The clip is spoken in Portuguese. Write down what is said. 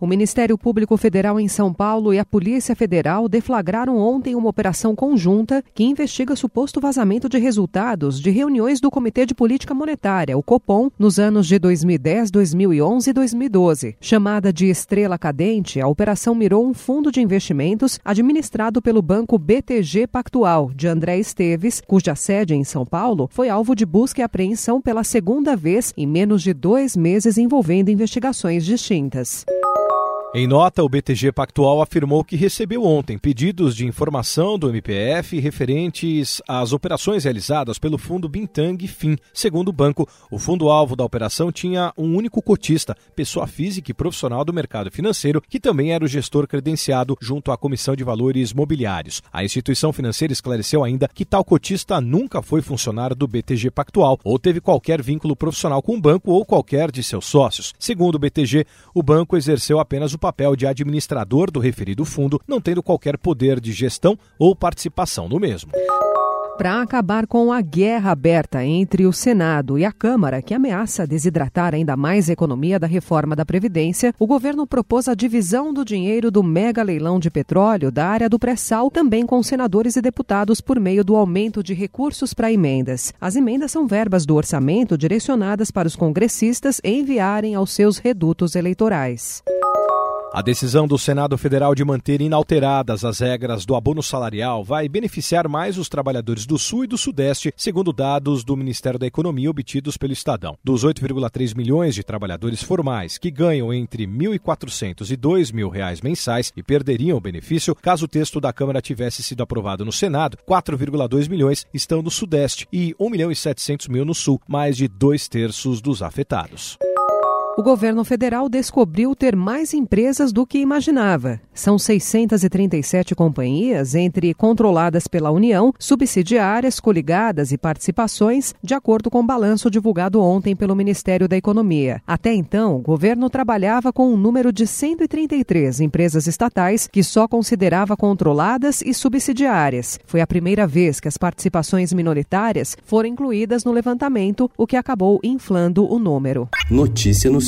O Ministério Público Federal em São Paulo e a Polícia Federal deflagraram ontem uma operação conjunta que investiga suposto vazamento de resultados de reuniões do Comitê de Política Monetária, o COPOM, nos anos de 2010, 2011 e 2012. Chamada de Estrela Cadente, a operação mirou um fundo de investimentos administrado pelo banco BTG Pactual, de André Esteves, cuja sede em São Paulo foi alvo de busca e apreensão pela segunda vez em menos de dois meses envolvendo investigações distintas. Em nota, o BTG Pactual afirmou que recebeu ontem pedidos de informação do MPF referentes às operações realizadas pelo fundo Bintang Fim. Segundo o banco, o fundo-alvo da operação tinha um único cotista, pessoa física e profissional do mercado financeiro, que também era o gestor credenciado junto à Comissão de Valores Mobiliários. A instituição financeira esclareceu ainda que tal cotista nunca foi funcionário do BTG Pactual ou teve qualquer vínculo profissional com o banco ou qualquer de seus sócios. Segundo o BTG, o banco exerceu apenas o o papel de administrador do referido fundo, não tendo qualquer poder de gestão ou participação no mesmo para acabar com a guerra aberta entre o Senado e a Câmara, que ameaça desidratar ainda mais a economia da reforma da Previdência, o governo propôs a divisão do dinheiro do mega leilão de petróleo da área do pré-sal, também com senadores e deputados, por meio do aumento de recursos para emendas. As emendas são verbas do orçamento direcionadas para os congressistas enviarem aos seus redutos eleitorais. A decisão do Senado Federal de manter inalteradas as regras do abono salarial vai beneficiar mais os trabalhadores do Sul e do Sudeste, segundo dados do Ministério da Economia obtidos pelo Estadão. Dos 8,3 milhões de trabalhadores formais que ganham entre R$ 1.400 e 2.000 reais mensais e perderiam o benefício caso o texto da Câmara tivesse sido aprovado no Senado, 4,2 milhões estão no Sudeste e 1 milhão e 700 mil no Sul, mais de dois terços dos afetados o governo federal descobriu ter mais empresas do que imaginava. São 637 companhias, entre controladas pela União, subsidiárias, coligadas e participações, de acordo com o balanço divulgado ontem pelo Ministério da Economia. Até então, o governo trabalhava com um número de 133 empresas estatais que só considerava controladas e subsidiárias. Foi a primeira vez que as participações minoritárias foram incluídas no levantamento, o que acabou inflando o número. Notícia no